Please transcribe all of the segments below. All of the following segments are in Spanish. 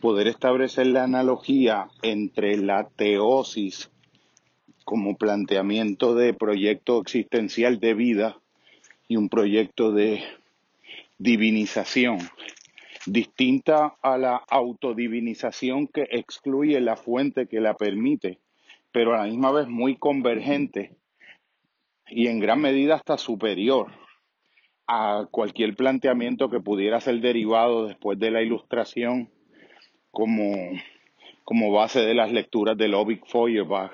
poder establecer la analogía entre la teosis como planteamiento de proyecto existencial de vida y un proyecto de divinización, distinta a la autodivinización que excluye la fuente que la permite, pero a la misma vez muy convergente y en gran medida hasta superior a cualquier planteamiento que pudiera ser derivado después de la ilustración como, como base de las lecturas de Lovick Feuerbach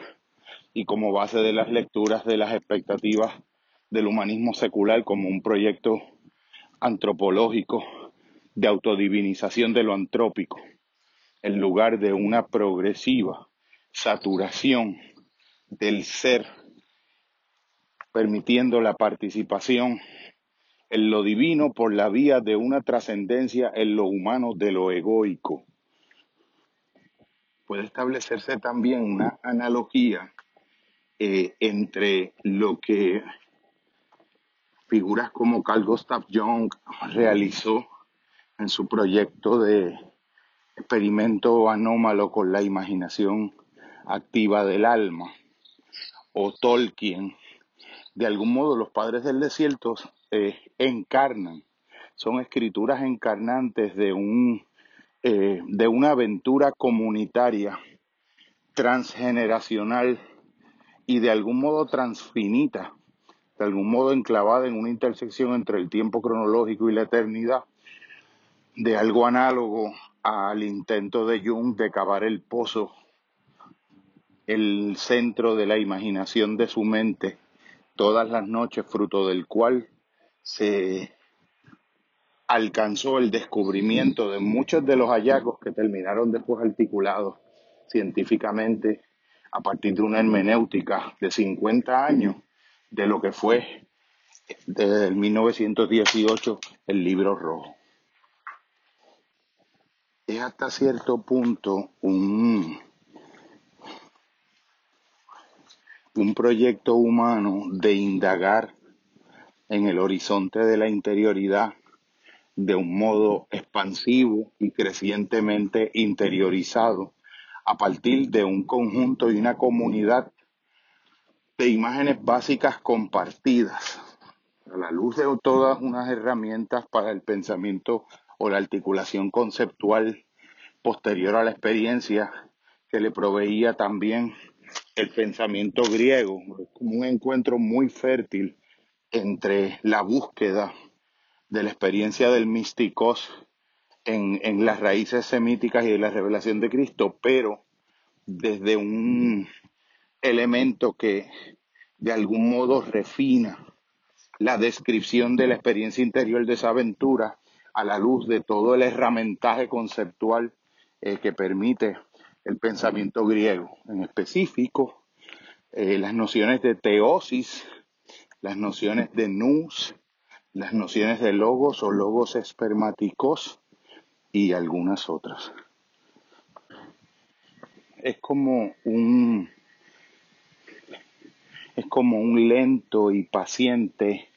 y como base de las lecturas de las expectativas del humanismo secular como un proyecto antropológico de autodivinización de lo antrópico, en lugar de una progresiva saturación del ser, permitiendo la participación en lo divino por la vía de una trascendencia en lo humano de lo egoico. Puede establecerse también una analogía eh, entre lo que figuras como Carl Gustav Jung realizó en su proyecto de experimento anómalo con la imaginación activa del alma, o Tolkien. De algún modo los padres del desierto eh, encarnan, son escrituras encarnantes de, un, eh, de una aventura comunitaria, transgeneracional y de algún modo transfinita, de algún modo enclavada en una intersección entre el tiempo cronológico y la eternidad, de algo análogo al intento de Jung de cavar el pozo, el centro de la imaginación de su mente, todas las noches, fruto del cual se alcanzó el descubrimiento de muchos de los hallazgos que terminaron después articulados científicamente a partir de una hermenéutica de 50 años de lo que fue desde el 1918 el libro rojo. Es hasta cierto punto un, un proyecto humano de indagar en el horizonte de la interioridad de un modo expansivo y crecientemente interiorizado a partir de un conjunto y una comunidad de imágenes básicas compartidas, a la luz de todas unas herramientas para el pensamiento o la articulación conceptual posterior a la experiencia que le proveía también el pensamiento griego, un encuentro muy fértil entre la búsqueda de la experiencia del místicos en, en las raíces semíticas y de la revelación de Cristo, pero desde un elemento que de algún modo refina la descripción de la experiencia interior de esa aventura a la luz de todo el herramientaje conceptual eh, que permite el pensamiento griego. En específico, eh, las nociones de teosis, las nociones de nous, las nociones de logos o logos espermáticos y algunas otras. Es como un es como un lento y paciente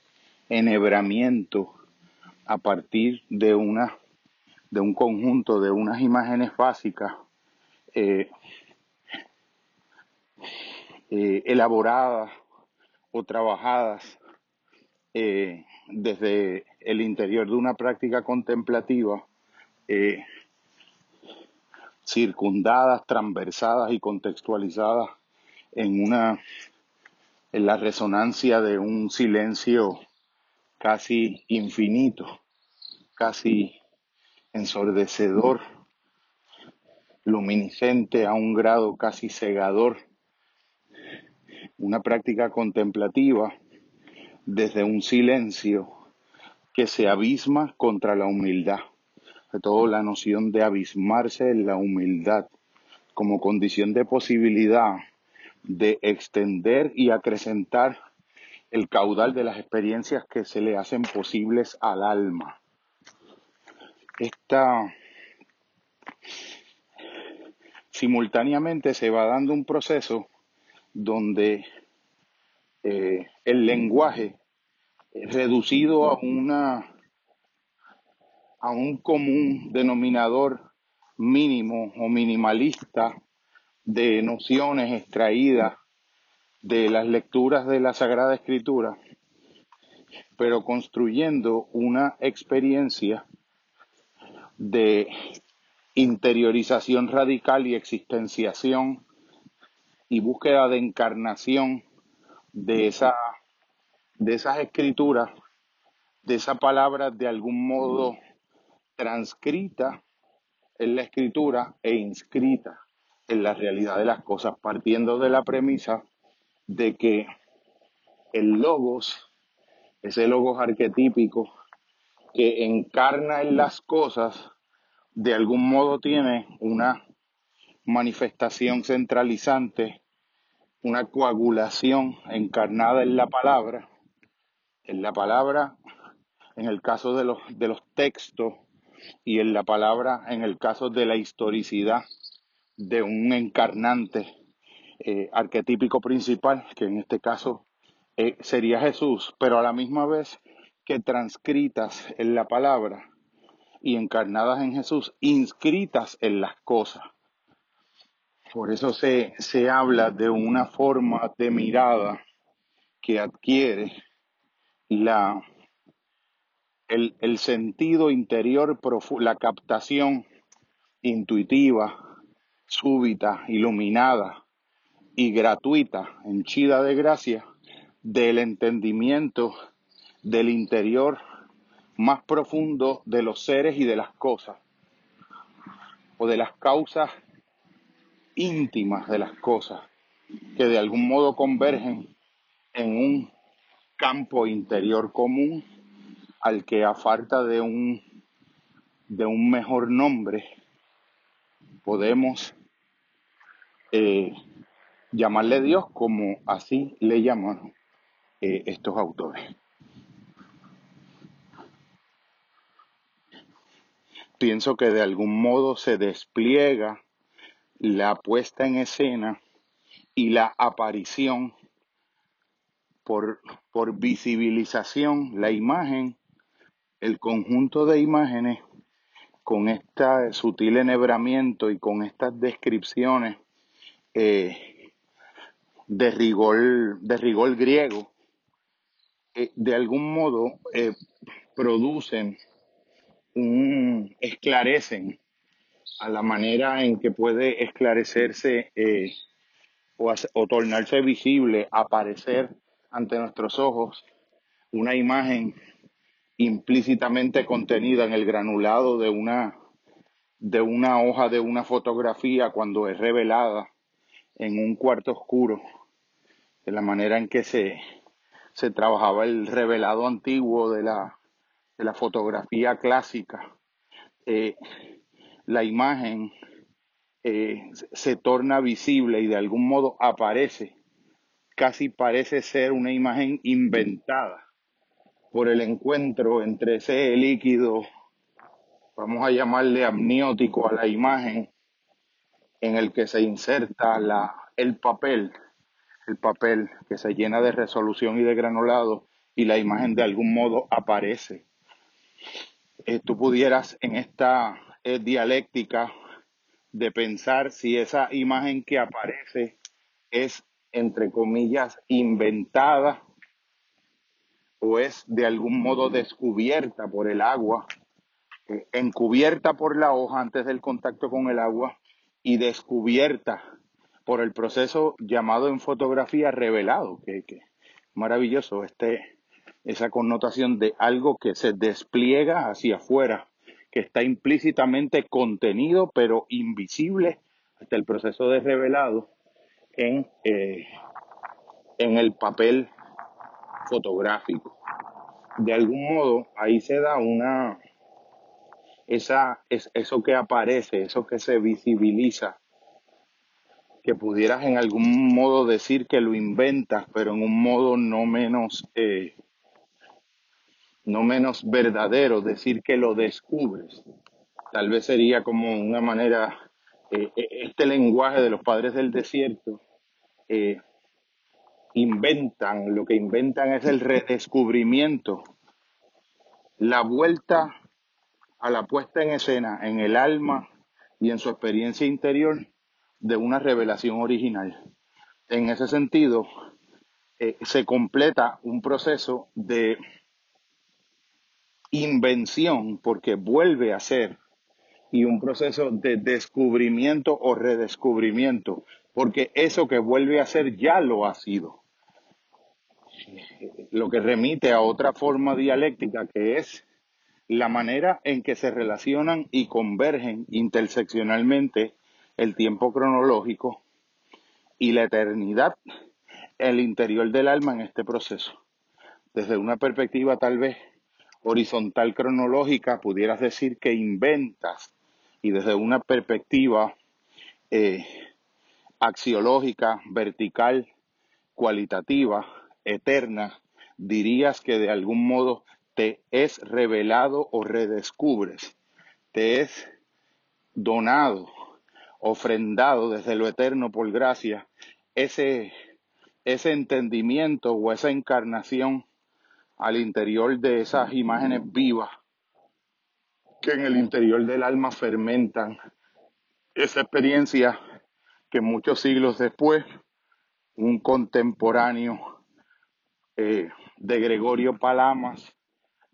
enhebramiento a partir de una de un conjunto de unas imágenes básicas eh, eh, elaboradas o trabajadas eh, desde el interior de una práctica contemplativa, eh, circundadas, transversadas y contextualizadas en una en la resonancia de un silencio casi infinito, casi ensordecedor, luminiscente a un grado casi cegador. Una práctica contemplativa desde un silencio que se abisma contra la humildad. De todo la noción de abismarse en la humildad como condición de posibilidad de extender y acrecentar el caudal de las experiencias que se le hacen posibles al alma. Esta simultáneamente se va dando un proceso donde eh, el lenguaje reducido a una a un común denominador mínimo o minimalista de nociones extraídas de las lecturas de la Sagrada Escritura, pero construyendo una experiencia de interiorización radical y existenciación y búsqueda de encarnación de, esa, de esas escrituras, de esa palabra de algún modo transcrita en la escritura e inscrita en la realidad de las cosas, partiendo de la premisa de que el logos, ese logos arquetípico que encarna en las cosas, de algún modo tiene una manifestación centralizante, una coagulación encarnada en la palabra, en la palabra en el caso de los, de los textos y en la palabra en el caso de la historicidad de un encarnante eh, arquetípico principal, que en este caso eh, sería Jesús, pero a la misma vez que transcritas en la palabra y encarnadas en Jesús, inscritas en las cosas. Por eso se, se habla de una forma de mirada que adquiere la, el, el sentido interior, la captación intuitiva súbita, iluminada y gratuita, henchida de gracia, del entendimiento del interior más profundo de los seres y de las cosas, o de las causas íntimas de las cosas, que de algún modo convergen en un campo interior común al que a falta de un, de un mejor nombre podemos eh, llamarle Dios como así le llaman eh, estos autores. Pienso que de algún modo se despliega la puesta en escena y la aparición por, por visibilización, la imagen, el conjunto de imágenes con este sutil enhebramiento y con estas descripciones eh, de, rigor, de rigor griego, eh, de algún modo eh, producen, un, esclarecen a la manera en que puede esclarecerse o, o tornarse visible, aparecer ante nuestros ojos una imagen implícitamente contenida en el granulado de una, hoja de una fotografía cuando es revelada en un cuarto oscuro, de la manera en que se, trabajaba el revelado antiguo de la, de la fotografía clásica. Eh, la imagen eh, se torna visible y de algún modo aparece, casi parece ser una imagen inventada por el encuentro entre ese líquido, vamos a llamarle amniótico a la imagen, en el que se inserta la, el papel, el papel que se llena de resolución y de granulado y la imagen de algún modo aparece. Eh, tú pudieras en esta eh, dialéctica de pensar si esa imagen que aparece es, entre comillas, inventada o es de algún modo descubierta por el agua, eh, encubierta por la hoja antes del contacto con el agua y descubierta por el proceso llamado en fotografía revelado, que, que maravilloso este, esa connotación de algo que se despliega hacia afuera, que está implícitamente contenido pero invisible hasta el proceso de revelado en, eh, en el papel fotográfico. De algún modo, ahí se da una, esa, es, eso que aparece, eso que se visibiliza, que pudieras en algún modo decir que lo inventas, pero en un modo no menos, eh, no menos verdadero, decir que lo descubres. Tal vez sería como una manera, eh, eh, este lenguaje de los padres del desierto, inventan, lo que inventan es el redescubrimiento, la vuelta a la puesta en escena en el alma y en su experiencia interior de una revelación original. En ese sentido, eh, se completa un proceso de invención porque vuelve a ser y un proceso de descubrimiento o redescubrimiento porque eso que vuelve a ser ya lo ha sido. Lo que remite a otra forma dialéctica que es la manera en que se relacionan y convergen interseccionalmente el tiempo cronológico y la eternidad, el interior del alma en este proceso. Desde una perspectiva tal vez horizontal cronológica, pudieras decir que inventas y desde una perspectiva eh, axiológica, vertical, cualitativa, eterna, dirías que de algún modo te es revelado o redescubres, te es donado, ofrendado desde lo eterno por gracia, ese, ese entendimiento o esa encarnación al interior de esas imágenes vivas que en el interior del alma fermentan esa experiencia que muchos siglos después un contemporáneo eh, de Gregorio Palamas,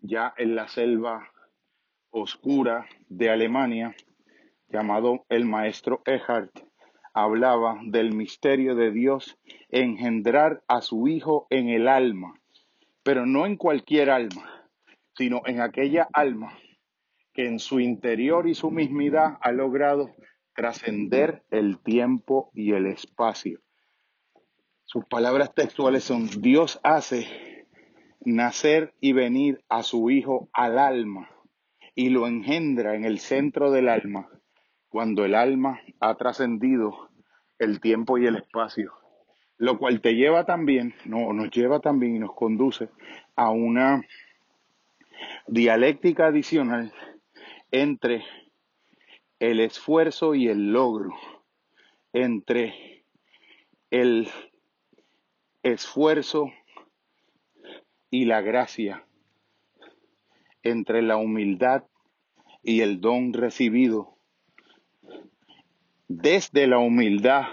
ya en la selva oscura de Alemania, llamado el maestro Eckhart, hablaba del misterio de Dios engendrar a su Hijo en el alma, pero no en cualquier alma, sino en aquella alma que en su interior y su mismidad ha logrado trascender el tiempo y el espacio. Sus palabras textuales son, Dios hace nacer y venir a su Hijo al alma y lo engendra en el centro del alma cuando el alma ha trascendido el tiempo y el espacio, lo cual te lleva también, no, nos lleva también y nos conduce a una dialéctica adicional entre el esfuerzo y el logro, entre el esfuerzo y la gracia, entre la humildad y el don recibido, desde la humildad,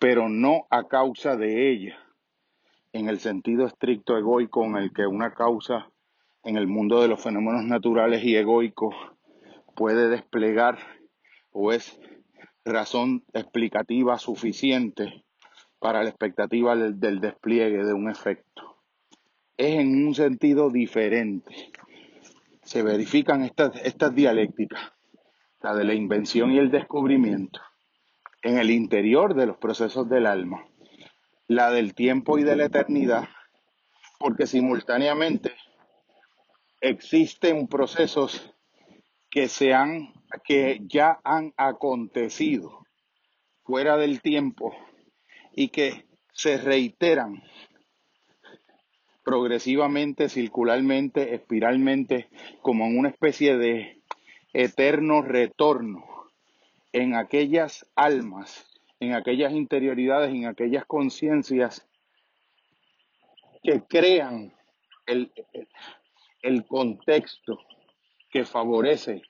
pero no a causa de ella, en el sentido estricto egoico en el que una causa en el mundo de los fenómenos naturales y egoicos puede desplegar o es razón explicativa suficiente para la expectativa del, despliegue de un efecto. Es en un sentido diferente. Se verifican estas, estas dialécticas, la de la invención y el descubrimiento, en el interior de los procesos del alma, la del tiempo y de la eternidad, porque simultáneamente existen procesos que se han que ya han acontecido fuera del tiempo y que se reiteran progresivamente, circularmente, espiralmente, como en una especie de eterno retorno en aquellas almas, en aquellas interioridades, en aquellas conciencias que crean el, el contexto que favorece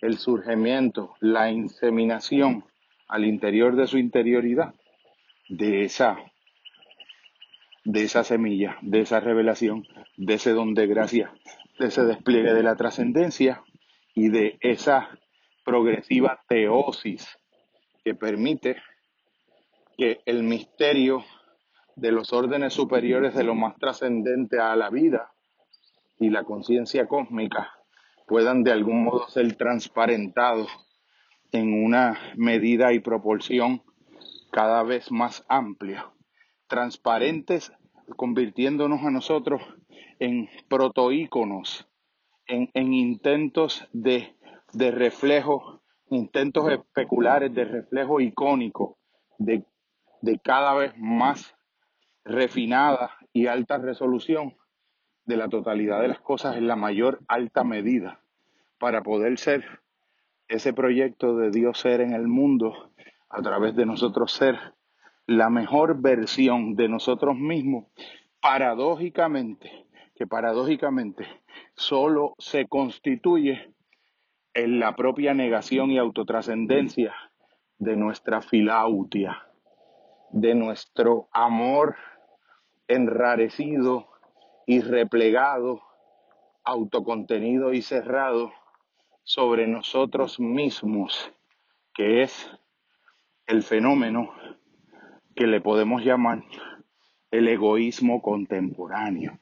el surgimiento, la inseminación al interior de su interioridad de esa, de esa semilla, de esa revelación, de ese don de gracia, de ese despliegue de la trascendencia y de esa progresiva teosis que permite que el misterio de los órdenes superiores de lo más trascendente a la vida y la conciencia cósmica puedan de algún modo ser transparentados en una medida y proporción cada vez más amplia, transparentes, convirtiéndonos a nosotros en protoíconos, en, en intentos de, de reflejo, intentos especulares de reflejo icónico de, de cada vez más refinada y alta resolución de la totalidad de las cosas en la mayor alta medida para poder ser ese proyecto de Dios ser en el mundo a través de nosotros ser la mejor versión de nosotros mismos, paradójicamente, que paradójicamente solo se constituye en la propia negación y autotrascendencia de nuestra filautia, de nuestro amor enrarecido y replegado, autocontenido y cerrado sobre nosotros mismos, que es el fenómeno que le podemos llamar el egoísmo contemporáneo.